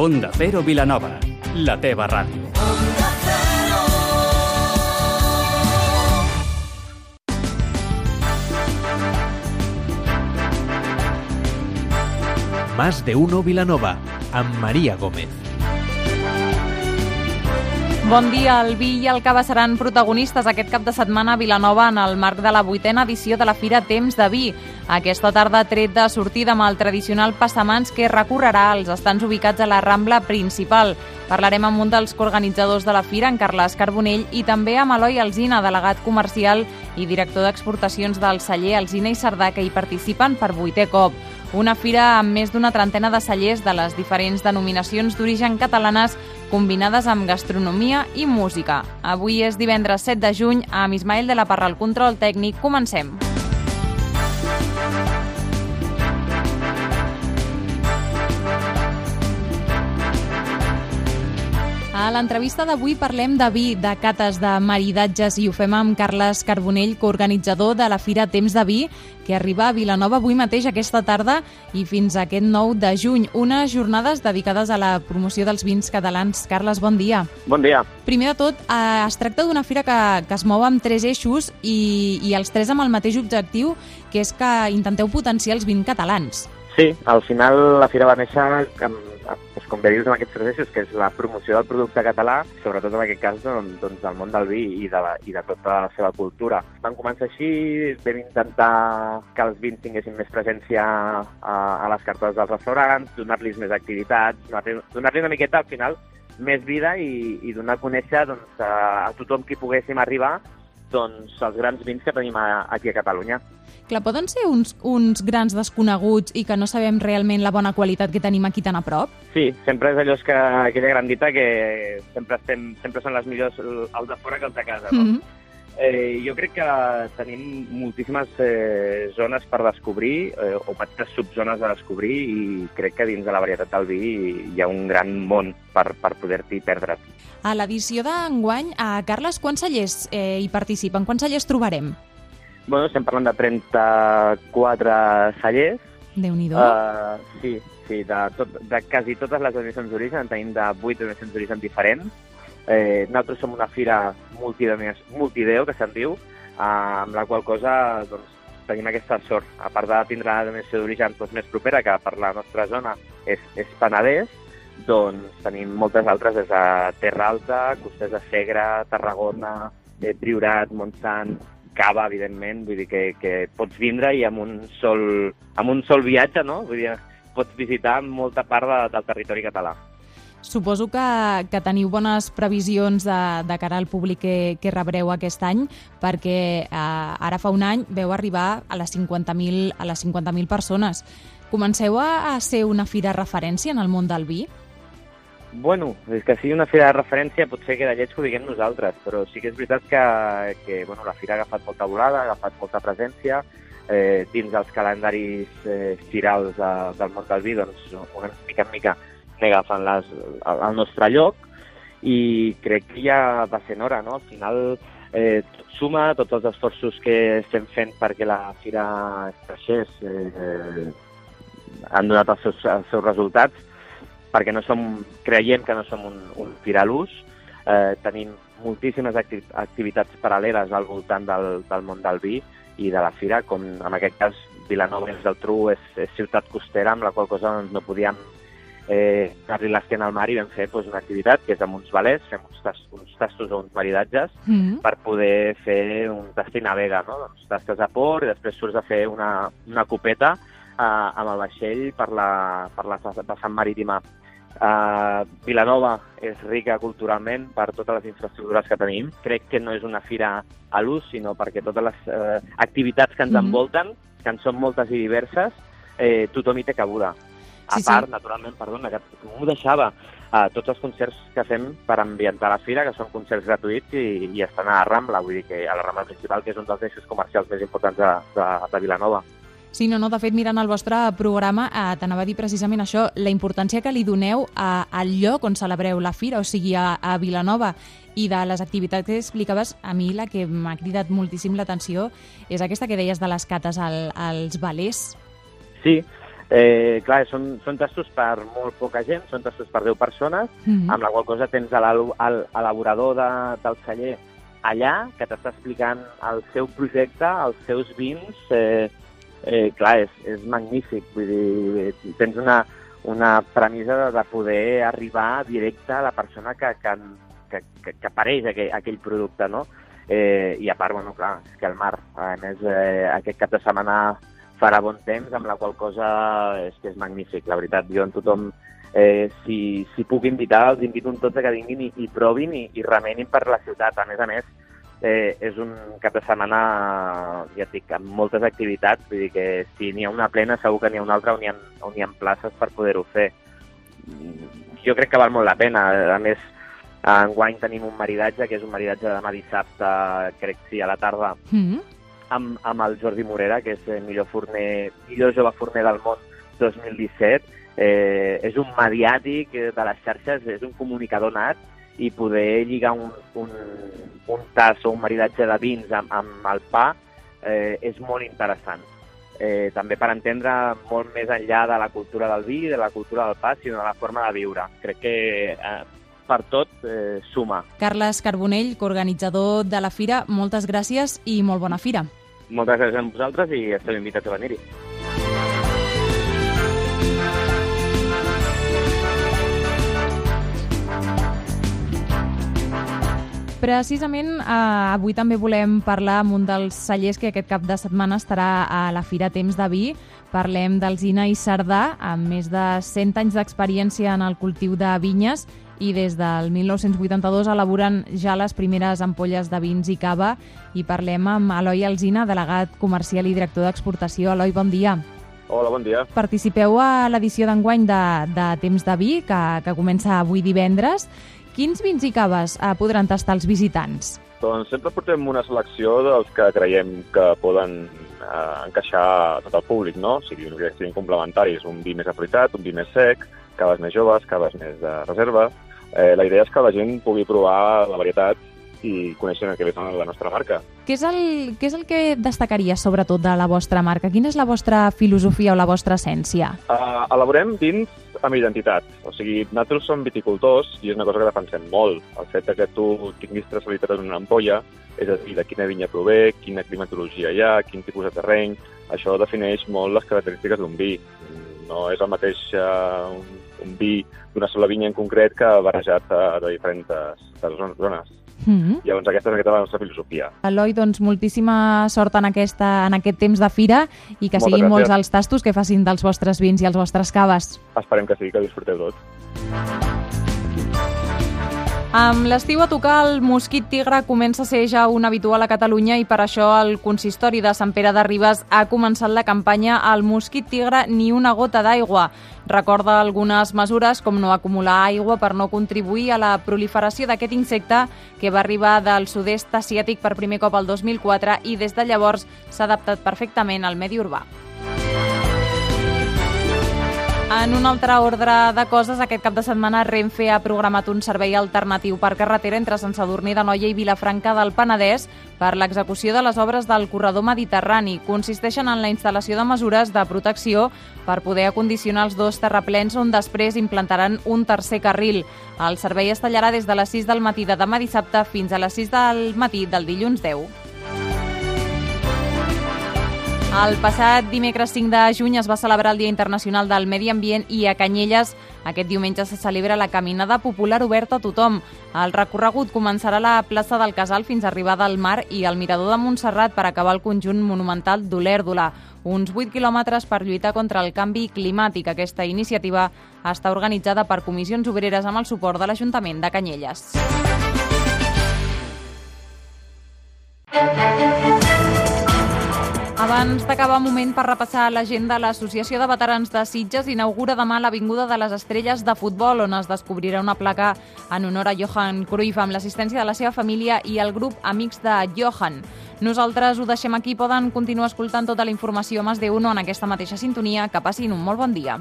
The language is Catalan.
Onda Cero Vilanova, la teva ràdio. Más de uno Vilanova, amb Maria Gómez. Bon dia. El vi i el cava seran protagonistes aquest cap de setmana a Vilanova en el marc de la vuitena edició de la Fira Temps de Vi. Aquesta tarda tret de sortida amb el tradicional passamans que recorrerà als estants ubicats a la Rambla principal. Parlarem amb un dels coorganitzadors de la Fira, en Carles Carbonell, i també amb Eloi Alzina, delegat comercial i director d'exportacions del celler Alzina i Cerdà, que hi participen per vuitè cop. Una fira amb més d'una trentena de cellers de les diferents denominacions d'origen catalanes combinades amb gastronomia i música. Avui és divendres 7 de juny, amb Ismael de la Parra al control tècnic. Comencem. A l'entrevista d'avui parlem de vi, de cates, de maridatges i ho fem amb Carles Carbonell, coorganitzador de la Fira Temps de Vi, que arriba a Vilanova avui mateix aquesta tarda i fins a aquest 9 de juny. Unes jornades dedicades a la promoció dels vins catalans. Carles, bon dia. Bon dia. Primer de tot, eh, es tracta d'una fira que, que es mou amb tres eixos i, i els tres amb el mateix objectiu, que és que intenteu potenciar els vins catalans. Sí, al final la fira va néixer amb, com bé dius, amb aquests eixos, que és la promoció del producte català, sobretot en aquest cas doncs, doncs del món del vi i de, la, i de tota la seva cultura. Van començar així, vam intentar que els vins tinguessin més presència a, a les cartes dels restaurants, donar-los més activitats, donar-li donar una miqueta, al final, més vida i, i donar a conèixer doncs, a, a tothom qui poguéssim arribar doncs, els grans vins que tenim a, aquí a Catalunya. Clar, poden ser uns, uns grans desconeguts i que no sabem realment la bona qualitat que tenim aquí tan a prop? Sí, sempre és allò que aquella gran dita que sempre, estem, sempre són les millors els de fora que els de casa, no? Mm -hmm. Eh, jo crec que tenim moltíssimes eh, zones per descobrir, eh, o petites subzones a descobrir, i crec que dins de la varietat del vi hi ha un gran món per, per poder-t'hi perdre't. A l'edició d'enguany, a Carles, quants cellers eh, hi participen? Quants cellers trobarem? Bueno, estem parlant de 34 cellers. Déu-n'hi-do. Uh, sí, sí, de, tot, de quasi totes les denominacions d'origen, en tenim de 8 denominacions d'origen diferents. Eh, nosaltres som una fira multideu, que se'n diu, eh, amb la qual cosa doncs, tenim aquesta sort. A part de tindre la denominació d'origen doncs, més propera, que per la nostra zona és, és Penedès, doncs tenim moltes altres des de Terra Alta, Costers de Segre, Tarragona, eh, Priorat, Montsant, Cava, evidentment, vull dir que, que pots vindre i amb un sol, amb un sol viatge, no? Vull dir, pots visitar molta part de, del territori català. Suposo que, que teniu bones previsions de, de cara al públic que, que rebreu aquest any, perquè eh, ara fa un any veu arribar a les 50.000 a les 50.000 persones. Comenceu a, a ser una fira referència en el món del vi? Bueno, és que sigui una fira de referència potser queda lleig que ho diguem nosaltres, però sí que és veritat que, que bueno, la fira ha agafat molta volada, ha agafat molta presència, eh, dins dels calendaris eh, firals de, del món del vi, doncs una mica en mica agafen les, el, el nostre lloc i crec que ja va ser hora, no? Al final eh, tot suma, tots els esforços que estem fent perquè la fira creixés eh, han donat els seus, els seus resultats perquè no som, creiem que no som un, un firalús, eh, tenim moltíssimes acti activitats paral·leles al voltant del, del món del vi i de la fira, com en aquest cas Vilanova és del Tru, és, és ciutat costera, amb la qual cosa doncs, no podíem eh, anar-li l'esquena al mar i vam fer doncs, una activitat que és amb uns valers, fem uns, tas, uns tastos o uns maridatges mm -hmm. per poder fer un tast i navega, no? doncs, tastes a port i després surts a fer una, una copeta eh, amb el vaixell per la, per la vessant marítima Uh, Vilanova és rica culturalment per totes les infraestructures que tenim. Crec que no és una fira a l'ús, sinó perquè totes les uh, activitats que ens mm -hmm. envolten, que en són moltes i diverses, eh, tothom hi té cabuda. A sí, part, sí. naturalment, perdona, que m'ho deixava, uh, tots els concerts que fem per ambientar la fira, que són concerts gratuïts i, i estan a la Rambla, vull dir que a la Rambla principal, que és un dels eixos comercials més importants de, de, de Vilanova. Sí, no, no, de fet, mirant el vostre programa, eh, t'anava a dir precisament això, la importància que li doneu a, al lloc on celebreu la fira, o sigui, a, a Vilanova, i de les activitats que explicaves, a mi la que m'ha cridat moltíssim l'atenció és aquesta que deies de les cates al, als balers. Sí, Eh, clar, són, són tastos per molt poca gent, són tastos per 10 persones, mm -hmm. amb la qual cosa tens l'elaborador de, del celler allà, que t'està explicant el seu projecte, els seus vins, eh, eh, clar, és, és magnífic. Vull dir, tens una, una premissa de, de poder arribar directe a la persona que, que, que, que, que apareix aquell, aquell producte, no? Eh, I a part, bueno, clar, és que el mar, a més, eh, aquest cap de setmana farà bon temps, amb la qual cosa és que és magnífic, la veritat. Jo en tothom, eh, si, si puc invitar, els invito tots a que vinguin i, i provin i, i remenin per la ciutat. A més a més, eh, és un cap de setmana, ja et dic, amb moltes activitats, vull dir que si n'hi ha una plena segur que n'hi ha una altra on hi ha, on hi ha places per poder-ho fer. Jo crec que val molt la pena. A més, Enguany tenim un maridatge, que és un maridatge de demà dissabte, crec sí, a la tarda, mm -hmm. amb, amb el Jordi Morera, que és el millor, forner, millor jove forner del món 2017. Eh, és un mediàtic de les xarxes, és un comunicador nat, i poder lligar un, un, un tas o un maridatge de vins amb, amb el pa eh, és molt interessant. Eh, també per entendre molt més enllà de la cultura del vi, de la cultura del pa, sinó de la forma de viure. Crec que eh, per tot eh, suma. Carles Carbonell, coorganitzador de la Fira, moltes gràcies i molt bona fira. Moltes gràcies a vosaltres i esteu invitats a venir-hi. Precisament eh, avui també volem parlar amb un dels cellers que aquest cap de setmana estarà a la Fira Temps de Vi. Parlem d'Alzina i Sardà, amb més de 100 anys d'experiència en el cultiu de vinyes i des del 1982 elaboren ja les primeres ampolles de vins i cava i parlem amb Eloi Alzina, delegat comercial i director d'exportació. Eloi, bon dia. Hola, bon dia. Participeu a l'edició d'enguany de, de Temps de Vi, que, que comença avui divendres. Quins vins i caves eh, podran tastar els visitants? Doncs sempre portem una selecció dels que creiem que poden eh, encaixar tot el públic, no? O sigui, que siguin complementaris, un vi més aplicat, un vi més sec, caves més joves, caves més de reserva, eh, la idea és que la gent pugui provar la varietat i conèixer què ve la nostra marca. Què és, el, què és el que destacaria sobretot de la vostra marca? Quina és la vostra filosofia o la vostra essència? Uh, elaborem vins amb identitat. O sigui, nosaltres som viticultors i és una cosa que defensem molt. El fet que tu tinguis traçabilitat en una ampolla, és a dir, de quina vinya prové, quina climatologia hi ha, quin tipus de terreny, això defineix molt les característiques d'un vi. No és el mateix uh, un un vi d'una sola vinya en concret que barrejat de, de diferents de zones. Mm -hmm. Llavors aquesta és la nostra filosofia. Eloi, doncs moltíssima sort en, aquesta, en aquest temps de fira i que Moltes siguin gràcies. molts els tastos que facin dels vostres vins i els vostres caves. Esperem que sigui, que disfruteu tot. Amb l'estiu a tocar, el mosquit tigre comença a ser ja un habitual a Catalunya i per això el consistori de Sant Pere de Ribes ha començat la campanya El mosquit tigre ni una gota d'aigua. Recorda algunes mesures com no acumular aigua per no contribuir a la proliferació d'aquest insecte que va arribar del sud-est asiàtic per primer cop el 2004 i des de llavors s'ha adaptat perfectament al medi urbà. En un altre ordre de coses, aquest cap de setmana Renfe ha programat un servei alternatiu per carretera entre Sant Sadurní de Noia i Vilafranca del Penedès per l'execució de les obres del corredor mediterrani. Consisteixen en la instal·lació de mesures de protecció per poder acondicionar els dos terraplens on després implantaran un tercer carril. El servei es tallarà des de les 6 del matí de demà dissabte fins a les 6 del matí del dilluns 10. El passat dimecres 5 de juny es va celebrar el Dia Internacional del Medi Ambient i a Canyelles aquest diumenge se celebra la Caminada Popular oberta a tothom. El recorregut començarà a la plaça del Casal fins a arribar del mar i al Mirador de Montserrat per acabar el conjunt monumental d'Olèrdola. Uns 8 quilòmetres per lluitar contra el canvi climàtic. Aquesta iniciativa està organitzada per comissions obreres amb el suport de l'Ajuntament de Canyelles. Abans d'acabar, moment per repassar l'agenda, l'Associació de Veterans de Sitges inaugura demà l'Avinguda de les Estrelles de Futbol, on es descobrirà una placa en honor a Johan Cruyff amb l'assistència de la seva família i el grup Amics de Johan. Nosaltres ho deixem aquí, poden continuar escoltant tota la informació a Mas de Uno en aquesta mateixa sintonia. Que passin un molt bon dia.